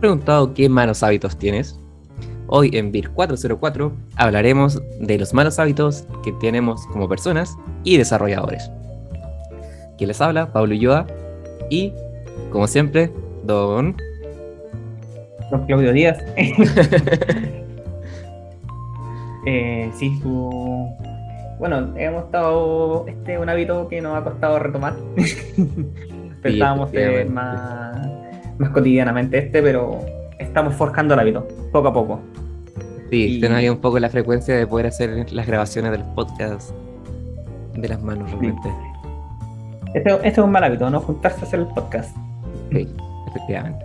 preguntado qué malos hábitos tienes? Hoy en BIR 404 hablaremos de los malos hábitos que tenemos como personas y desarrolladores. Quien les habla, Pablo Ulloa, y como siempre, Don... Don Claudio Díaz. eh, sí, su... Bueno, hemos estado... Este es un hábito que nos ha costado retomar. Pensábamos ser más más cotidianamente este, pero estamos forjando el hábito, poco a poco. Sí, y... tenemos un poco la frecuencia de poder hacer las grabaciones de los podcasts de las manos realmente. Este, este, es un mal hábito, no juntarse a hacer el podcast. Sí, efectivamente.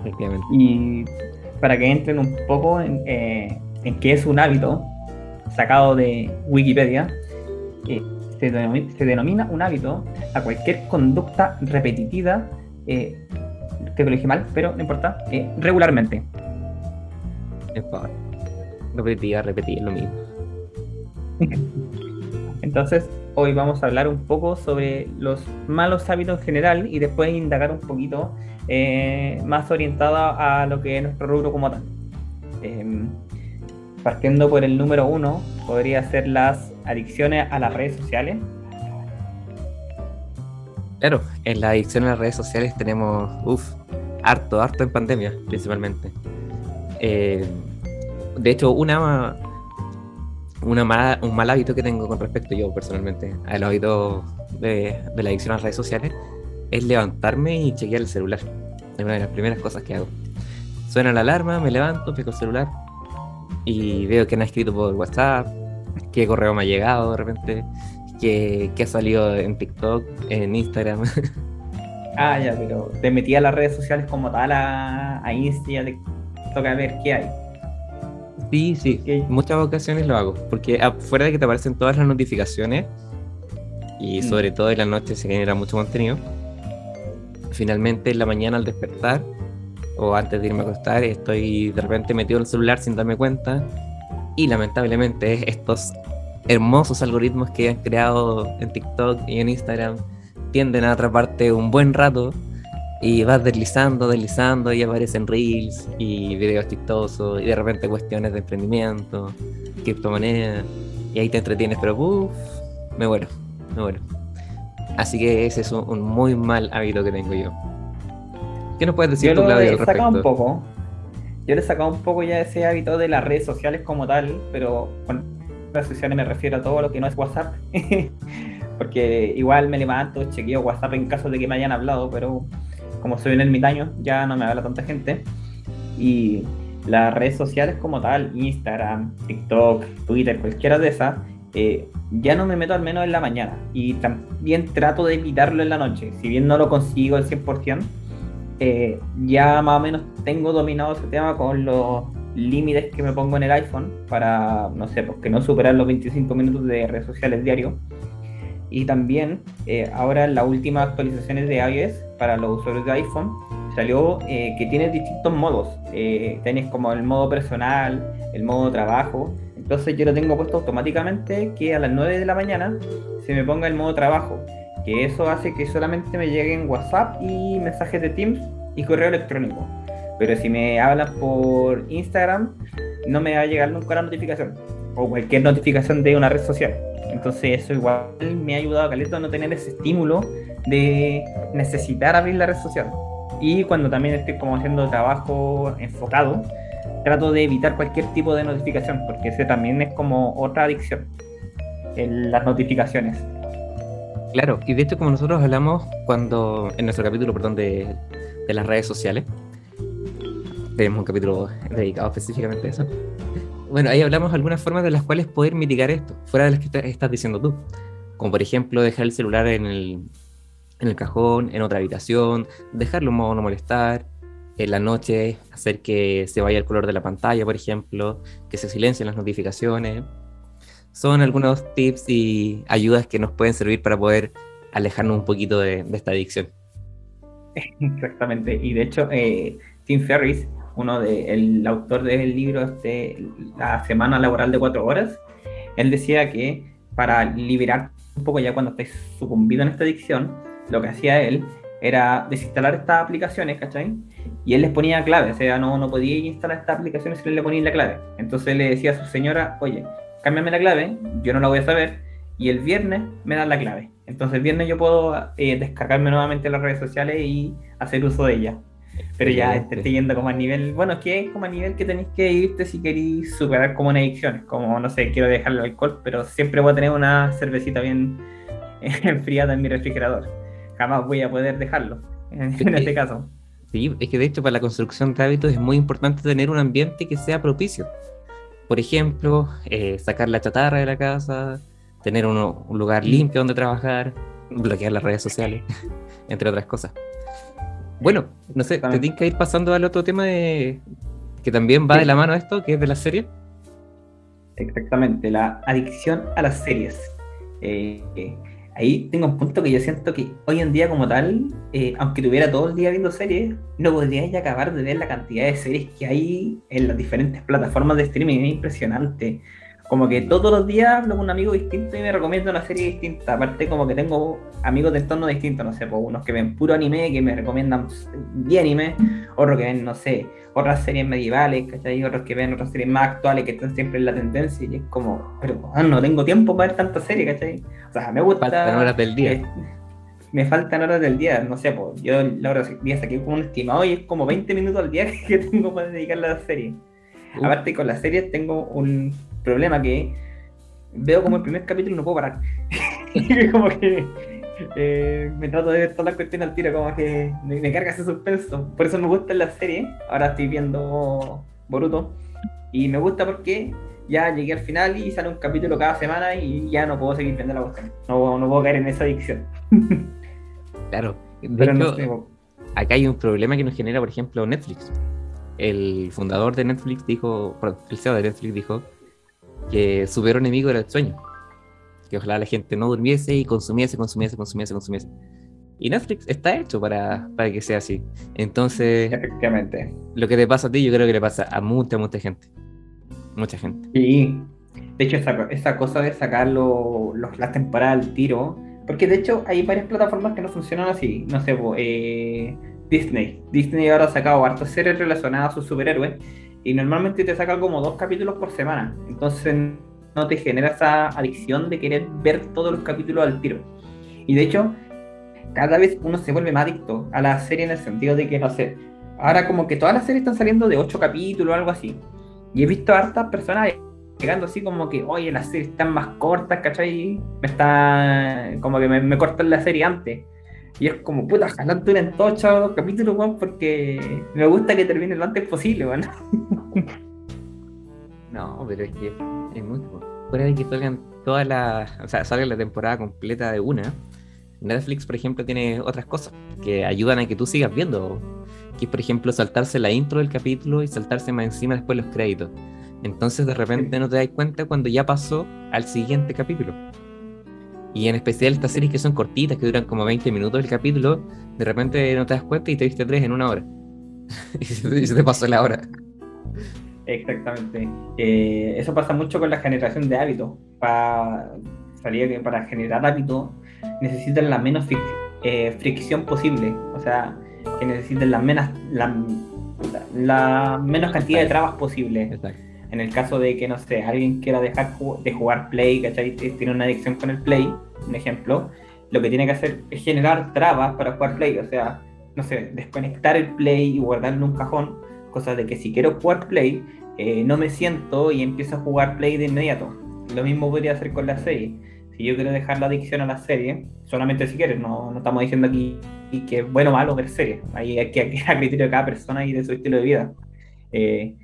efectivamente. Y para que entren un poco en, eh, en qué es un hábito, sacado de Wikipedia, eh, se, denomina, se, denomina, un hábito a cualquier conducta repetitiva eh, que lo dije mal, pero no importa, eh, regularmente. Repetía, repetía, lo mismo. Entonces, hoy vamos a hablar un poco sobre los malos hábitos en general y después indagar un poquito eh, más orientado a lo que es nuestro rubro como tal. Eh, partiendo por el número uno, podría ser las adicciones a las redes sociales. Claro, en la adicción a las redes sociales tenemos, uff, harto, harto en pandemia, principalmente. Eh, de hecho, una, una un mal hábito que tengo con respecto yo personalmente al hábito de, de la adicción a las redes sociales es levantarme y chequear el celular. Es una de las primeras cosas que hago. Suena la alarma, me levanto, pico el celular y veo que han escrito por WhatsApp, qué correo me ha llegado de repente, que, que ha salido en TikTok, en Instagram. Ah, ya, pero te metí a las redes sociales como tal, a, a Insta, te toca ver qué hay. Sí, sí, muchas ocasiones lo hago, porque afuera de que te aparecen todas las notificaciones, y mm. sobre todo en la noche se genera mucho contenido, finalmente en la mañana al despertar, o antes de irme a acostar, estoy de repente metido en el celular sin darme cuenta, y lamentablemente estos hermosos algoritmos que han creado en TikTok y en Instagram, tienden a atraparte un buen rato y vas deslizando, deslizando y aparecen reels y videos chistosos y de repente cuestiones de emprendimiento, criptomonedas y ahí te entretienes, pero uff, me muero, me muero. Así que ese es un, muy mal hábito que tengo yo. ¿Qué nos puedes decir tú, Claudio, al respecto? Un poco. Yo le he sacado un poco ya ese hábito de las redes sociales como tal, pero con redes sociales me refiero a todo lo que no es WhatsApp. porque igual me levanto, chequeo WhatsApp en caso de que me hayan hablado, pero como soy un ermitaño, ya no me habla tanta gente. Y las redes sociales como tal, Instagram, TikTok, Twitter, cualquiera de esas, eh, ya no me meto al menos en la mañana. Y también trato de evitarlo en la noche. Si bien no lo consigo al 100%, eh, ya más o menos tengo dominado ese tema con los límites que me pongo en el iPhone para, no sé, pues que no superar los 25 minutos de redes sociales diario. Y también eh, ahora las últimas actualizaciones de iOS para los usuarios de iPhone salió eh, que tienes distintos modos. Eh, tienes como el modo personal, el modo trabajo. Entonces yo lo tengo puesto automáticamente que a las 9 de la mañana se me ponga el modo trabajo. Que eso hace que solamente me lleguen WhatsApp y mensajes de Teams y correo electrónico. Pero si me hablan por Instagram, no me va a llegar nunca la notificación. O cualquier notificación de una red social. Entonces eso igual me ha ayudado a Caleto a no tener ese estímulo de necesitar abrir la red social. Y cuando también estoy como haciendo trabajo enfocado, trato de evitar cualquier tipo de notificación, porque ese también es como otra adicción, en las notificaciones. Claro, y de hecho como nosotros hablamos cuando, en nuestro capítulo, perdón, de, de las redes sociales, tenemos un capítulo dedicado específicamente a eso bueno, ahí hablamos de algunas formas de las cuales poder mitigar esto, fuera de las que estás diciendo tú. Como por ejemplo dejar el celular en el, en el cajón, en otra habitación, dejarlo en modo no molestar, en la noche hacer que se vaya el color de la pantalla, por ejemplo, que se silencien las notificaciones. Son algunos tips y ayudas que nos pueden servir para poder alejarnos un poquito de, esta adicción. Exactamente, y de hecho, eh, Tim Ferris uno de, el autor del libro este, La semana laboral de cuatro horas, él decía que para liberar un poco ya cuando estáis sucumbido en esta adicción, lo que hacía él era desinstalar estas aplicaciones, ¿cachai? Y él les ponía clave, o sea, no, no podía instalar estas aplicaciones si él le ponía la clave. Entonces le decía a su señora, oye, cámbiame la clave, yo no la voy a saber, y el viernes me dan la clave. Entonces el viernes yo puedo eh, descargarme nuevamente las redes sociales y hacer uso de ellas. Pero ya estoy yendo como a nivel, bueno, es que es como a nivel que tenéis que irte si queréis superar como una adicción. Como, no sé, quiero dejar el alcohol, pero siempre voy a tener una cervecita bien enfriada en mi refrigerador. Jamás voy a poder dejarlo, en, este caso. Sí, es que de hecho para la construcción de hábitos es muy importante tener un ambiente que sea propicio. Por ejemplo, eh, sacar la chatarra de la casa, tener un lugar mm. limpio donde trabajar, bloquear las redes sociales, entre otras cosas. Bueno, no sé, te tienes que ir pasando al otro tema de que también va de la mano esto, que es de la serie. Exactamente, la adicción a las series. Eh, ahí tengo un punto que yo siento que hoy en día como tal, eh, aunque tuviera todo el día viendo series, no podría ya acabar de ver la cantidad de series que hay en las diferentes plataformas de streaming. Es impresionante como que todos los días hablo con un amigo distinto y me recomiendo una serie distinta. Aparte, como que tengo amigos de entorno distintos, no sé, pues unos que ven puro anime, que me recomiendan 10 anime, otros que ven, no sé, otras series medievales, ¿cachai? Otros que ven otras series más actuales que están siempre en la tendencia. Y es como, pero ah, no tengo tiempo para ver tanta serie, ¿cachai? O sea, me gusta. Faltan horas del día. me faltan horas del día, no sé, pues yo la hora del día saqué como un estimado y es como 20 minutos al día que tengo para dedicarle a la serie. Aparte, con las series tengo un problema que veo como el primer capítulo y no puedo parar. como que eh, me trato de ver todas las cuestiones al tiro, como que me, carga ese suspenso. Por eso me gusta la serie. Ahora estoy viendo Boruto. Y me gusta porque ya llegué al final y sale un capítulo cada semana y ya no puedo seguir viendo la cuestión. No, no puedo caer en esa adicción. claro. Pero acá hay un problema que nos genera, por ejemplo, Netflix. El fundador de Netflix dijo, el CEO de Netflix dijo que su peor enemigo era el sueño. Que ojalá la gente no durmiese y consumiese, consumiese, consumiese, consumiese. Y Netflix está hecho para, para que sea así. Entonces, efectivamente. Lo que te pasa a ti, yo creo que le pasa a mucha, mucha gente. Mucha gente. Sí. De hecho, esa, esa cosa de sacar los, las temporadas al tiro. Porque de hecho hay varias plataformas que no funcionan así. No sé, eh, Disney. Disney ahora ha sacado hartas series relacionadas a sus superhéroes y normalmente te saca como dos capítulos por semana. Entonces no te genera esa adicción de querer ver todos los capítulos al tiro. Y de hecho, cada vez uno se vuelve más adicto a la serie en el sentido de que, no sé, ahora como que todas las series están saliendo de ocho capítulos o algo así. Y he visto a hartas personas llegando así como que, oye, las series están más cortas, ¿cachai? Me está, como que me, me cortan la serie antes. Y es como, puta, ojalá duren todos los capítulos, weón, porque me gusta que termine lo antes posible, weón. No, pero es que es muy fuera de que salgan todas las, o sea, salga la temporada completa de una. Netflix, por ejemplo, tiene otras cosas que ayudan a que tú sigas viendo. Que es, por ejemplo, saltarse la intro del capítulo y saltarse más encima después los créditos. Entonces, de repente no te das cuenta cuando ya pasó al siguiente capítulo. Y en especial estas series que son cortitas, que duran como 20 minutos el capítulo, de repente no te das cuenta y te viste tres en una hora. y se te pasó la hora. Exactamente. Eh, eso pasa mucho con la generación de hábitos. Para, que para generar hábitos necesitan la menos eh, fricción posible. O sea, que necesiten la menos, la, menos cantidad de trabas posible. Exacto. En el caso de que, no sé, alguien quiera dejar de jugar Play, ¿cachai? Tiene una adicción con el Play, un ejemplo, lo que tiene que hacer es generar trabas para jugar Play, o sea, no sé, desconectar el Play y guardarlo en un cajón, cosa de que si quiero jugar Play, eh, no me siento y empiezo a jugar Play de inmediato. Lo mismo podría hacer con la serie. Si yo quiero dejar la adicción a la serie, solamente si quieres, no, no estamos diciendo aquí que es bueno o malo ver series. Ahí hay que a criterio de cada persona y de su estilo de vida. Eh,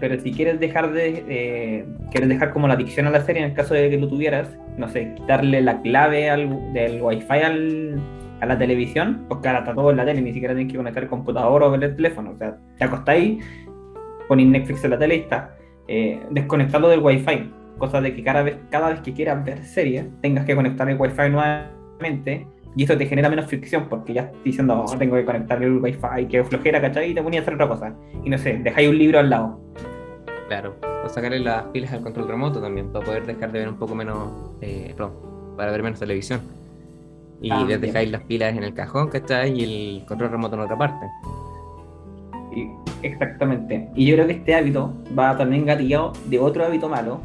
pero si quieres dejar de eh, quieres dejar como la adicción a la serie en el caso de que lo tuvieras no sé quitarle la clave al, del wifi al, a la televisión porque ahora está todo en la tele ni siquiera tienes que conectar el computador o ver el teléfono o sea te acostáis pones Netflix en la tele y está eh, desconectarlo del wifi cosa de que cada vez cada vez que quieras ver series tengas que conectar el wifi nuevamente y eso te genera menos fricción porque ya estás diciendo, oh, tengo que conectar el wifi, que flojera, ¿cachai? Y te ponía a hacer otra cosa. Y no sé, dejáis un libro al lado. Claro, o sacarle las pilas al control remoto también, para poder dejar de ver un poco menos, eh, para ver menos televisión. Y Ah, les dejáis las pilas en el cajón, ¿cachai? Y el control remoto en otra parte. Y- Exactamente. Y yo creo que este hábito va también gatillado de otro hábito malo,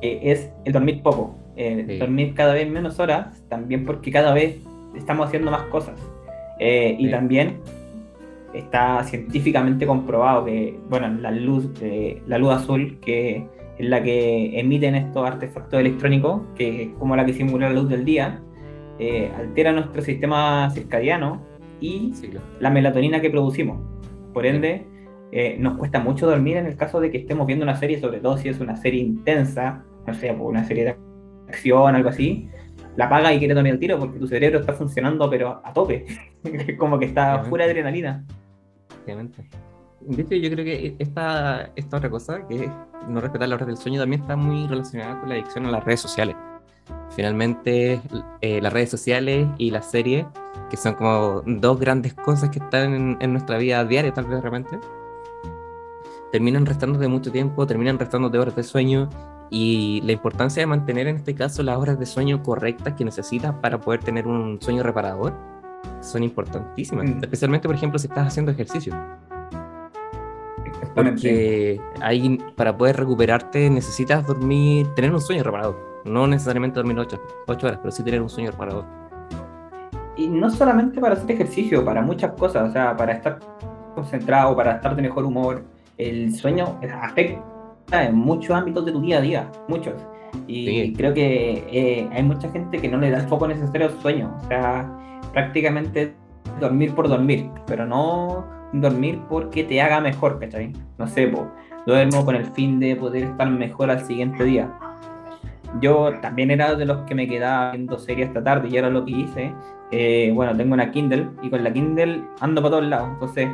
que es el dormir poco. Eh, Sí. Dormir cada vez menos horas, también porque cada vez estamos haciendo más cosas. Eh, y Sí. también está científicamente comprobado que, bueno, la luz, eh, la luz azul, que es la que emiten estos artefactos electrónicos, que es como la que simula la luz del día, eh, altera nuestro sistema circadiano y Sí, claro. la melatonina que producimos. Por ende, eh, nos cuesta mucho dormir en el caso de que estemos viendo una serie, sobre todo si es una serie intensa, no sé, una serie de acción, algo así, la apaga y quiere dormir al tiro porque tu cerebro está funcionando pero a tope, como que está Obviamente. pura adrenalina. Obviamente. De hecho, yo creo que esta, esta otra cosa, que es no respetar la hora del sueño, también está muy relacionada con la adicción a las redes sociales. Finalmente, eh, las redes sociales y las series, que son como dos grandes cosas que están en, en nuestra vida diaria, tal vez de repente, terminan restando de mucho tiempo, terminan restando de horas de sueño y la importancia de mantener en este caso las horas de sueño correctas que necesitas para poder tener un sueño reparador son importantísimas, Mm. especialmente por ejemplo si estás haciendo ejercicio. Porque ahí para poder recuperarte necesitas dormir, tener un sueño reparador. No necesariamente dormir 8, horas, pero sí tener un sueño reparador. Y no solamente para hacer ejercicio, para muchas cosas, o sea, para estar concentrado, para estar de mejor humor. El sueño afecta en muchos ámbitos de tu día a día, muchos. Y Sí. creo que eh, hay mucha gente que no le da el foco necesario al sueño, o sea, prácticamente dormir por dormir, pero no dormir porque te haga mejor, ¿cachai? No sé, po, duermo con el fin de poder estar mejor al siguiente día. Yo también era de los que me quedaba viendo series esta tarde y ahora lo que hice, eh, bueno, tengo una Kindle y con la Kindle ando para todos lados. Entonces,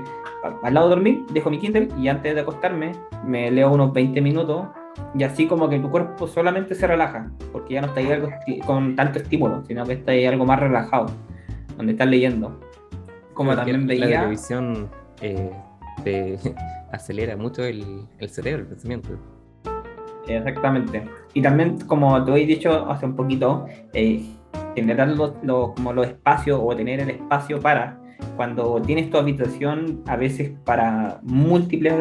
al lado de dormir, dejo mi Kindle y antes de acostarme me leo unos 20 minutos y así como que tu cuerpo solamente se relaja, porque ya no está ahí algo con tanto estímulo, sino que está ahí algo más relajado, donde estás leyendo. Como Porque también la veía... televisión eh, te acelera mucho el, el cerebro, el pensamiento. Exactamente. Y también, como te he dicho hace un poquito, eh, generar los- como los espacios o tener el espacio para, cuando tienes tu habitación, a veces para múltiples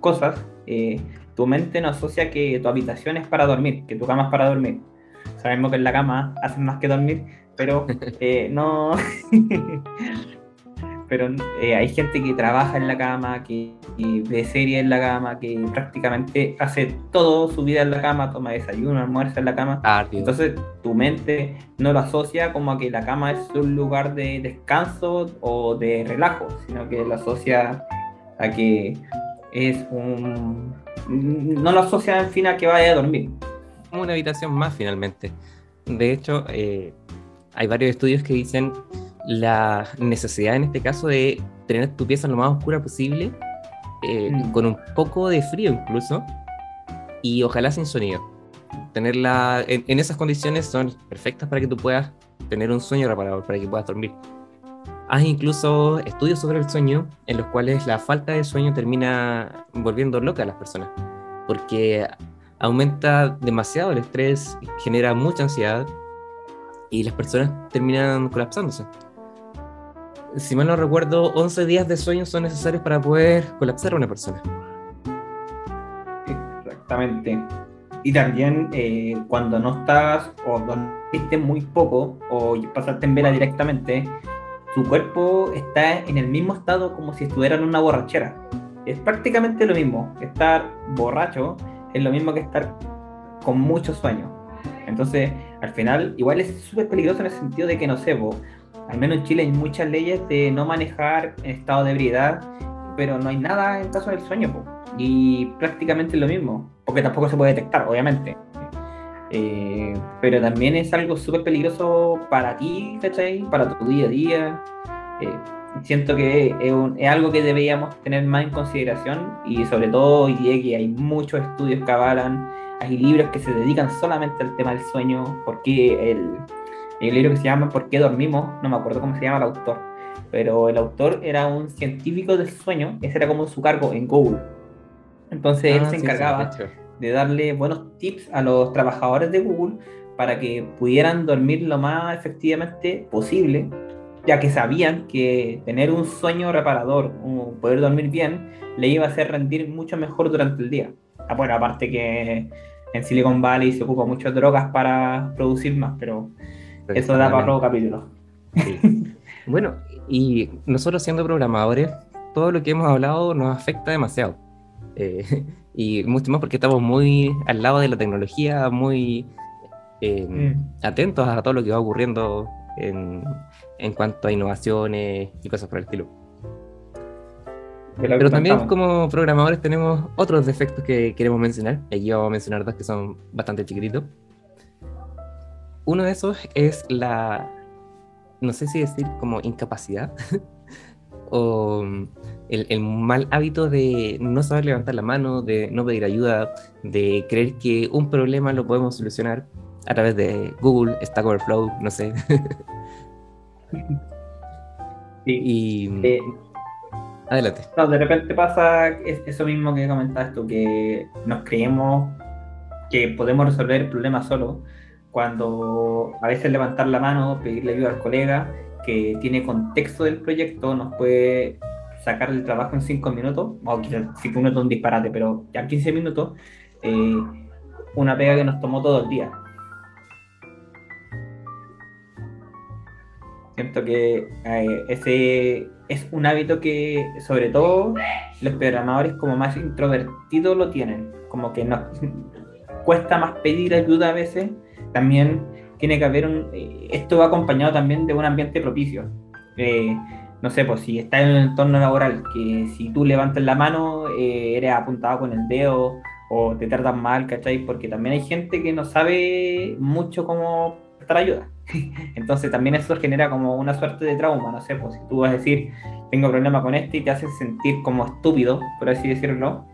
cosas, eh, tu mente no asocia que tu habitación es para dormir, que tu cama es para dormir. Sabemos que en la cama hacen más que dormir, pero eh, no... pero eh, hay gente que trabaja en la cama, que, que ve series en la cama, que prácticamente hace todo su vida en la cama, toma desayuno, almuerza en la cama. Entonces tu mente no lo asocia como a que la cama es un lugar de descanso o de relajo, sino que lo asocia a que es un... No lo asocia en fin a que vaya a dormir. como una habitación más finalmente. De hecho, eh, hay varios estudios que dicen la necesidad en este caso de tener tu pieza lo más oscura posible, eh, Mm. con un poco de frío incluso, y ojalá sin sonido. Tenerla en, en esas condiciones son perfectas para que tú puedas tener un sueño reparador, para que puedas dormir. Hay incluso estudios sobre el sueño en los cuales la falta de sueño termina volviendo loca a las personas, porque aumenta demasiado el estrés, genera mucha ansiedad y las personas terminan colapsándose. Si mal no recuerdo, 11 días de sueño son necesarios para poder colapsar a una persona. Exactamente. Y también eh, cuando no estás o dormiste muy poco o pasaste en vela directamente, tu cuerpo está en el mismo estado como si estuviera en una borrachera. Es prácticamente lo mismo. Estar borracho es lo mismo que estar con mucho sueño. Entonces, al final, igual es súper peligroso en el sentido de que, no sé, po, al menos en Chile hay muchas leyes de no manejar en estado de ebriedad, pero no hay nada en caso del sueño. po. Y prácticamente es lo mismo, porque tampoco se puede detectar, obviamente. Eh, pero también es algo súper peligroso para ti, ¿cachai? Para tu día a día. Eh, siento que es, un- es algo que deberíamos tener más en consideración y sobre todo hoy día que hay muchos estudios que avalan, hay libros que se dedican solamente al tema del sueño, porque el, el libro que se llama ¿Por qué dormimos? No me acuerdo cómo se llama el autor, pero el autor era un científico del sueño, ese era como su cargo en Google. Entonces él Ah, se sí, sí, encargaba de hecho. de darle buenos tips a los trabajadores de Google para que pudieran dormir lo más efectivamente posible, ya que sabían que tener un sueño reparador, poder dormir bien, le iba a hacer rendir mucho mejor durante el día. Ah, bueno, aparte que en Silicon Valley se ocupa mucho de drogas para producir más, pero eso da para otro capítulo. bueno, y nosotros siendo programadores, todo lo que hemos hablado nos afecta demasiado. Eh, y mucho más porque estamos muy al lado de la tecnología, muy eh, mm. atentos a todo lo que va ocurriendo en, en, cuanto a innovaciones y cosas por el estilo. Pero también como programadores tenemos otros defectos que queremos mencionar. Aquí vamos a mencionar dos que son bastante chiquititos. Uno de esos es la, no sé si decir como incapacidad o el, mal hábito de no saber levantar la mano, de no pedir ayuda, de creer que un problema lo podemos solucionar a través de Google, Stack Overflow, no sé. y eh, adelante. de repente pasa eso mismo que comentaste tú, que nos creemos que podemos resolver el problema solo, cuando a veces levantar la mano, pedirle ayuda al colega que tiene contexto del proyecto, nos puede sacar el trabajo en 5 minutos, o quizás 5 minutos es un disparate, pero ya 15 minutos, eh, una pega que nos tomó todo el día. Siento que eh, ese es un hábito que, sobre todo, los programadores como más introvertidos lo tienen. Como que nos cuesta más pedir ayuda a veces. También tiene que haber un. Eh, esto va acompañado también de un ambiente propicio. Eh, no sé, pues si estás en un entorno laboral que si tú levantas la mano eres apuntado con el dedo o te tratan mal, ¿cachai? Porque también hay gente que no sabe mucho cómo prestar ayuda. Entonces también eso genera como una suerte de trauma, no sé, pues si tú vas a decir, tengo problema con esto y te hace sentir como estúpido, por así decirlo,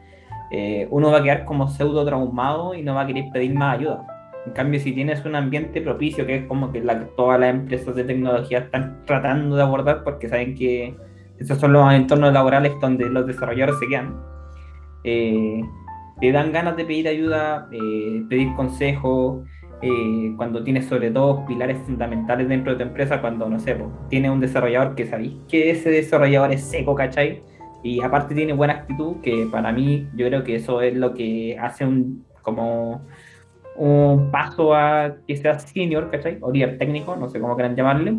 eh, uno va a quedar como pseudo traumado y no va a querer pedir más ayuda. En cambio, si tienes un ambiente propicio, que es como que la, todas las empresas de tecnología están tratando de abordar porque saben que esos son los entornos laborales donde los desarrolladores se quedan, eh, te dan ganas de pedir ayuda, eh, pedir consejo, eh, cuando tienes sobre todo pilares fundamentales dentro de tu empresa, cuando, no sé, pues, tienes un desarrollador que sabéis que ese desarrollador es seco, ¿cachai? Y aparte tiene buena actitud, que para mí yo creo que eso es lo que hace un, como un paso a que sea senior, ¿cachai? O líder técnico, no sé cómo quieran llamarle,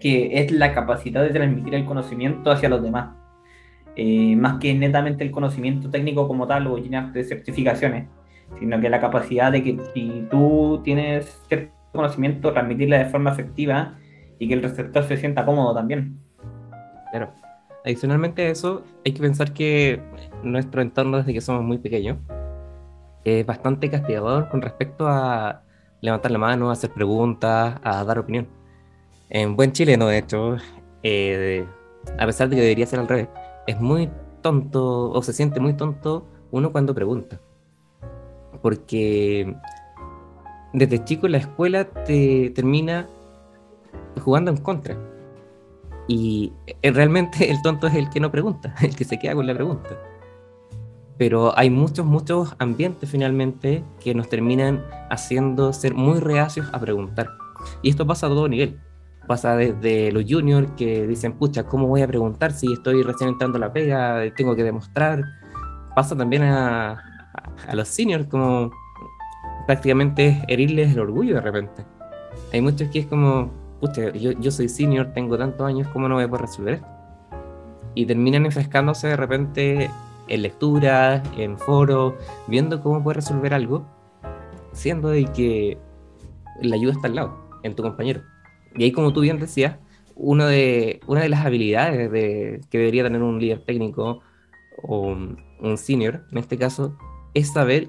que es la capacidad de transmitir el conocimiento hacia los demás. Eh, más que netamente el conocimiento técnico como tal o llenarte de certificaciones sino que la capacidad de que si tú tienes cierto conocimiento, transmitirla de forma efectiva y que el receptor se sienta cómodo también. Claro. Adicionalmente a eso, hay que pensar que nuestro entorno desde que somos muy pequeños es bastante castigador con respecto a levantar la mano, a hacer preguntas, a dar opinión. En buen chileno, de hecho, eh, a pesar de que debería ser al revés, es muy tonto o se siente muy tonto uno cuando pregunta porque desde chico la escuela te termina jugando en contra. Y eh, realmente el tonto es el que no pregunta, el que se queda con la pregunta. Pero hay muchos, muchos ambientes finalmente que nos terminan haciendo ser muy reacios a preguntar. Y esto pasa a todo nivel. Pasa desde los juniors que dicen, pucha, ¿cómo voy a preguntar si estoy recién entrando a la pega? Tengo que demostrar. Pasa también a, a los seniors como prácticamente herirles el orgullo de repente. Hay muchos que es como, pucha, yo, yo soy senior, tengo tantos años, ¿cómo no voy a poder resolver esto? Y terminan enfrescándose de repente en lecturas, en foros, viendo cómo puedes resolver algo, siendo de que la ayuda está al lado, en tu compañero. Y ahí, como tú bien decías, una de, una de las habilidades de, que debería tener un líder técnico o un senior, en este caso, es saber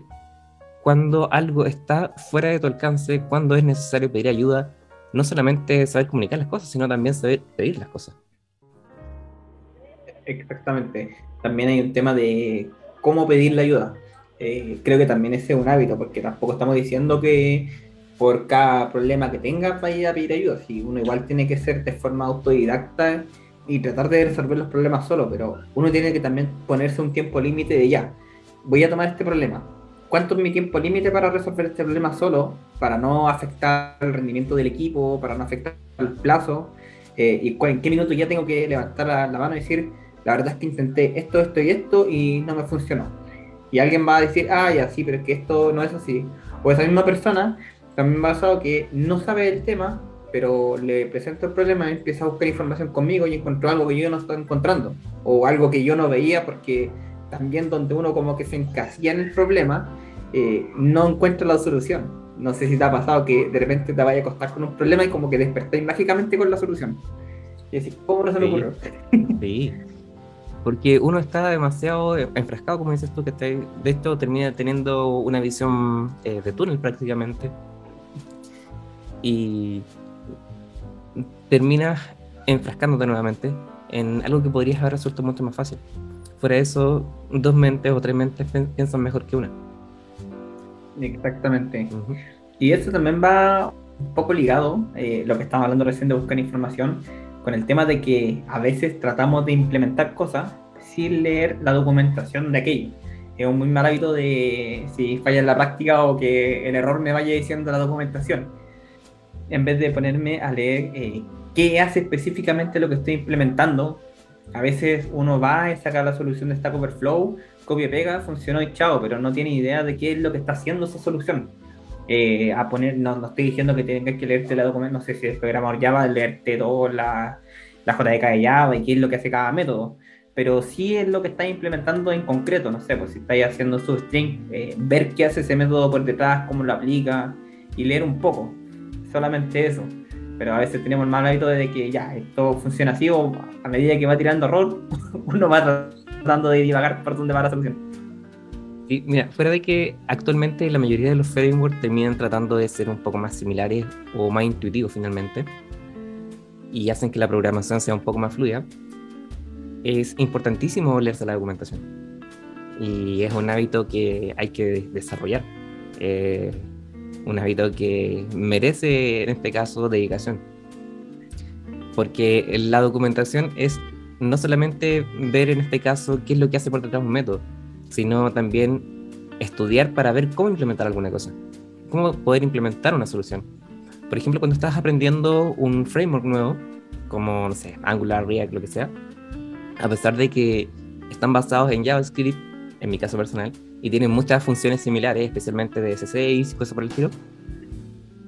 cuando algo está fuera de tu alcance, cuando es necesario pedir ayuda, no solamente saber comunicar las cosas, sino también saber pedir las cosas. Exactamente. También hay un tema de cómo pedir la ayuda. Eh, creo que también ese es un hábito, porque tampoco estamos diciendo que por cada problema que tengas vaya a pedir ayuda. Si uno igual tiene que ser de forma autodidacta y tratar de resolver los problemas solo, pero uno tiene que también ponerse un tiempo límite de ya voy a tomar este problema. cuánto es mi tiempo límite para resolver este problema solo, para no afectar el rendimiento del equipo, para no afectar el plazo, eh, y en qué minuto ya tengo que levantar la, la, mano y decir, la verdad es que intenté esto, esto y esto y no me funcionó. Y alguien va a decir, ah, ya sí, pero es que esto no es así. O esa misma persona también ha pasado que no sabe el tema, pero le presento el problema y empieza a buscar información conmigo y encontró algo que yo no estoy encontrando, o algo que yo no veía porque también donde uno como que se encasilla en el problema, eh, no encuentra la solución. No sé si te ha pasado que de repente te vaya a acostar con un problema y como que despertáis mágicamente con la solución. Y decís, ¿cómo no se me ocurrió? Sí. Porque uno está demasiado enfrascado, como dices tú, que de esto termina teniendo una visión eh, de túnel prácticamente. Y terminas enfrascándote nuevamente en algo que podrías haber resuelto mucho más fácil. Fuera de eso, dos mentes o tres mentes piensan mejor que una. Exactamente. Y eso también va un poco ligado, eh, lo que estamos hablando recién de buscar información, con el tema de que a veces tratamos de implementar cosas sin leer la documentación de aquello. Es un muy mal hábito de si falla en la práctica o que el error me vaya diciendo la documentación. En vez de ponerme a leer eh, qué hace específicamente lo que estoy implementando, a veces uno va y saca la solución de Stack Overflow, copia pega, funcionó y chao, pero no tiene idea de qué es lo que está haciendo esa solución. Eh, a poner, no, no, estoy diciendo que tengas que leerte la documentación, no sé si el programador Java, leerte todo la, la JDK de Java y qué es lo que hace cada método, pero sí es lo que está implementando en concreto, no sé, pues si estáis haciendo su string, eh, ver qué hace ese método por detrás, cómo lo aplica y leer un poco, solamente eso pero a veces tenemos el mal hábito de que ya, esto funciona así o a medida que va tirando error, uno va tratando de divagar por dónde va la solución. Mira, fuera de que actualmente la mayoría de los frameworks terminan tratando de ser un poco más similares o más intuitivos finalmente y hacen que la programación sea un poco más fluida, es importantísimo leerse la documentación. Y es un hábito que hay que desarrollar. Eh, un hábito que merece en este caso dedicación. Porque la documentación es no solamente ver en este caso qué es lo que hace por detrás un método, sino también estudiar para ver cómo implementar alguna cosa, cómo poder implementar una solución. Por ejemplo, cuando estás aprendiendo un framework nuevo, como, no sé, Angular, React, lo que sea, a pesar de que están basados en JavaScript, en mi caso personal, y tienen muchas funciones similares, especialmente de S6 y cosas por el estilo,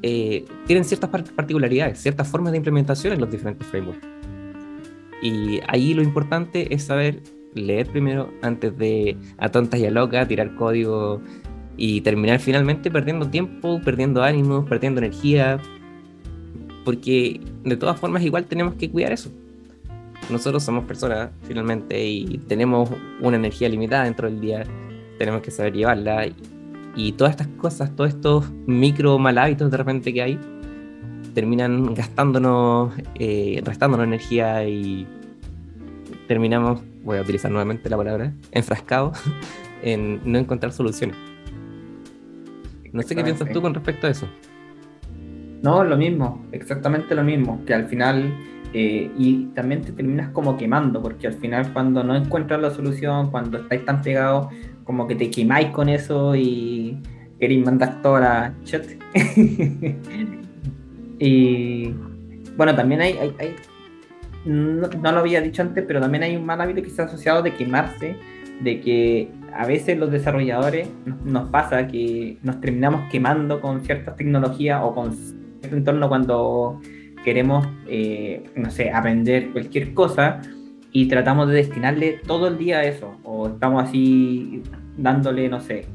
eh, tienen ciertas particularidades, ciertas formas de implementación en los diferentes frameworks. Y ahí lo importante es saber leer primero antes de a tontas y a locas tirar código y terminar finalmente perdiendo tiempo, perdiendo ánimos, perdiendo energía, porque de todas formas igual tenemos que cuidar eso. Nosotros somos personas finalmente y tenemos una energía limitada dentro del día tenemos que saber llevarla. Y, todas estas cosas, todos estos micro mal hábitos de repente que hay, terminan gastándonos, eh, restándonos energía y terminamos, voy a utilizar nuevamente la palabra, enfrascados en no encontrar soluciones. No sé qué piensas tú con respecto a eso. No, lo mismo, exactamente lo mismo, que al final, eh, y también te terminas como quemando, porque al final cuando no encuentras la solución, cuando estáis tan pegados, como que te quemáis con eso y queréis mandar toda la chat. y bueno, también hay, hay, no, lo había dicho antes, pero también hay un mal hábito que está asociado de quemarse, de que a veces los desarrolladores nos pasa que nos terminamos quemando con ciertas tecnologías o con cierto entorno cuando queremos, eh, no sé, aprender cualquier cosa y tratamos de destinarle todo el día a eso, o estamos así dándole, no sé,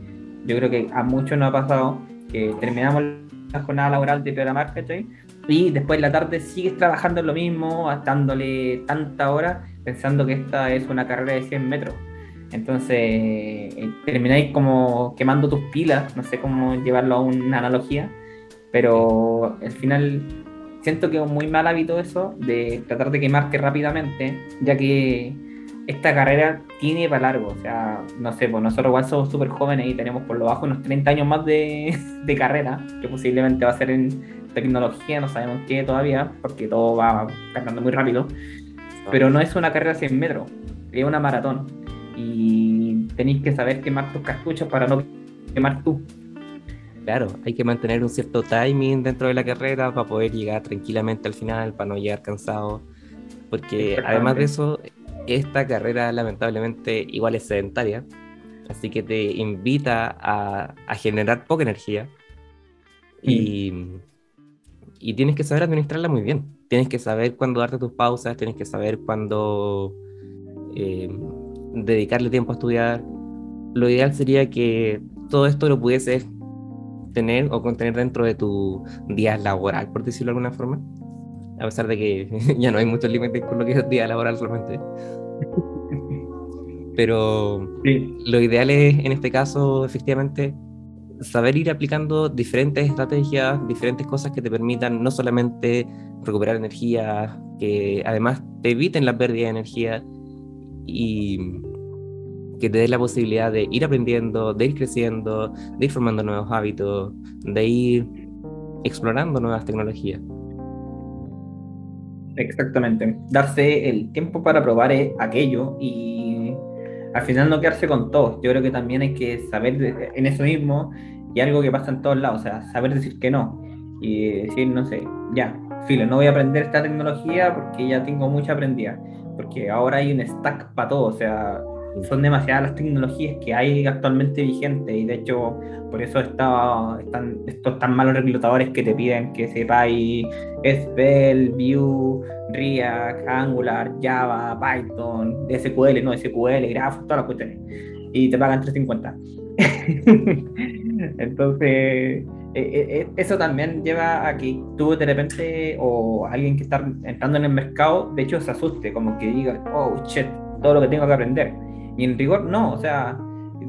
yo creo que a muchos nos ha pasado que terminamos la jornada laboral de programar, ¿cachai? Y después en la tarde sigues trabajando en lo mismo, dándole tanta hora, pensando que esta es una carrera de 100 metros. Entonces eh, termináis como quemando tus pilas, no sé cómo llevarlo a una analogía, pero al final siento que es un muy mal hábito eso de tratar de quemarte rápidamente, ya que esta carrera tiene para largo. O sea, no sé, pues nosotros igual somos súper jóvenes y tenemos por lo bajo unos 30 años más de, de, carrera, que posiblemente va a ser en tecnología, no sabemos qué todavía, porque todo va cambiando muy rápido. Pero no es una carrera 100 metros, es una maratón. Y tenéis que saber quemar tus cartuchos para no quemar tú. Claro, hay que mantener un cierto timing dentro de la carrera para poder llegar tranquilamente al final, para no llegar cansado. Porque además de eso, esta carrera lamentablemente igual es sedentaria, así que te invita a, generar poca energía y, y, tienes que saber administrarla muy bien. Tienes que saber cuándo darte tus pausas, tienes que saber cuándo eh, dedicarle tiempo a estudiar. Lo ideal sería que todo esto lo pudieses tener o contener dentro de tu día laboral, por decirlo de alguna forma. A pesar de que ya no hay muchos límites con lo que es día laboral solamente. Pero lo ideal es, en este caso, efectivamente, saber ir aplicando diferentes estrategias, diferentes cosas que te permitan no solamente recuperar energía, que además te eviten la pérdida de energía y que te dé la posibilidad de ir aprendiendo, de ir creciendo, de ir formando nuevos hábitos, de ir explorando nuevas tecnologías. Exactamente, darse el tiempo para probar e-, aquello y al final no quedarse con todo. Yo creo que también hay que saber en eso mismo y algo que pasa en todos lados, saber decir que no y decir, no sé, ya, filo, no voy a aprender esta tecnología porque ya tengo mucha aprendida, porque ahora hay un stack para todo, o sea, son demasiadas las tecnologías que hay actualmente vigentes y de hecho por eso está, están estos tan malos reclutadores que te piden que sepáis SQL, Vue, React, Angular, Java, Python, SQL, no SQL, Graph, todas las cuestiones y te pagan 350. Entonces, e, e, e, eso también lleva a que tú de repente o alguien que está entrando en el mercado, de hecho se asuste, como que diga, oh shit, todo lo que tengo que aprender y en rigor, no, o sea,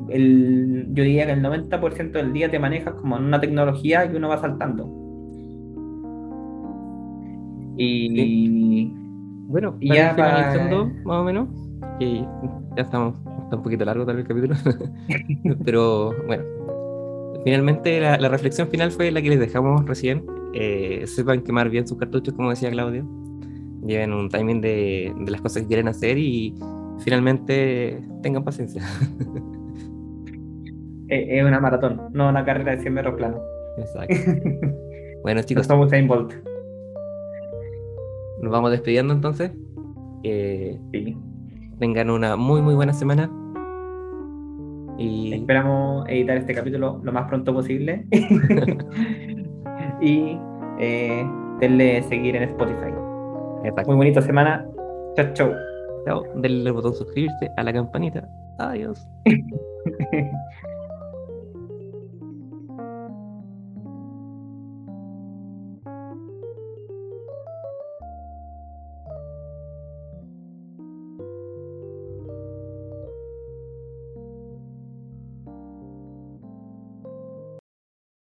el, yo diría que el 90% del día te manejas como en una tecnología y uno va saltando. Y bueno, y ya finalizando, más o menos, que ya estamos, está un poquito largo tal vez el capítulo, pero bueno, finalmente la, reflexión final fue la que les dejamos recién. Eh, sepan quemar bien sus cartuchos, como decía Claudio. Lleven un timing de, de las cosas que quieren hacer y finalmente tengan paciencia. Es una maratón, no una carrera de 100 metros plano. Exacto. Bueno, chicos. Estamos en Bolt. Nos vamos despidiendo entonces. sí. Tengan una muy, muy buena semana. Y... Esperamos editar este capítulo lo más pronto posible. y eh, denle seguir en Spotify. Muy bonita semana. Chao, chao. Chao. Denle el botón suscribirse a la campanita. Adiós.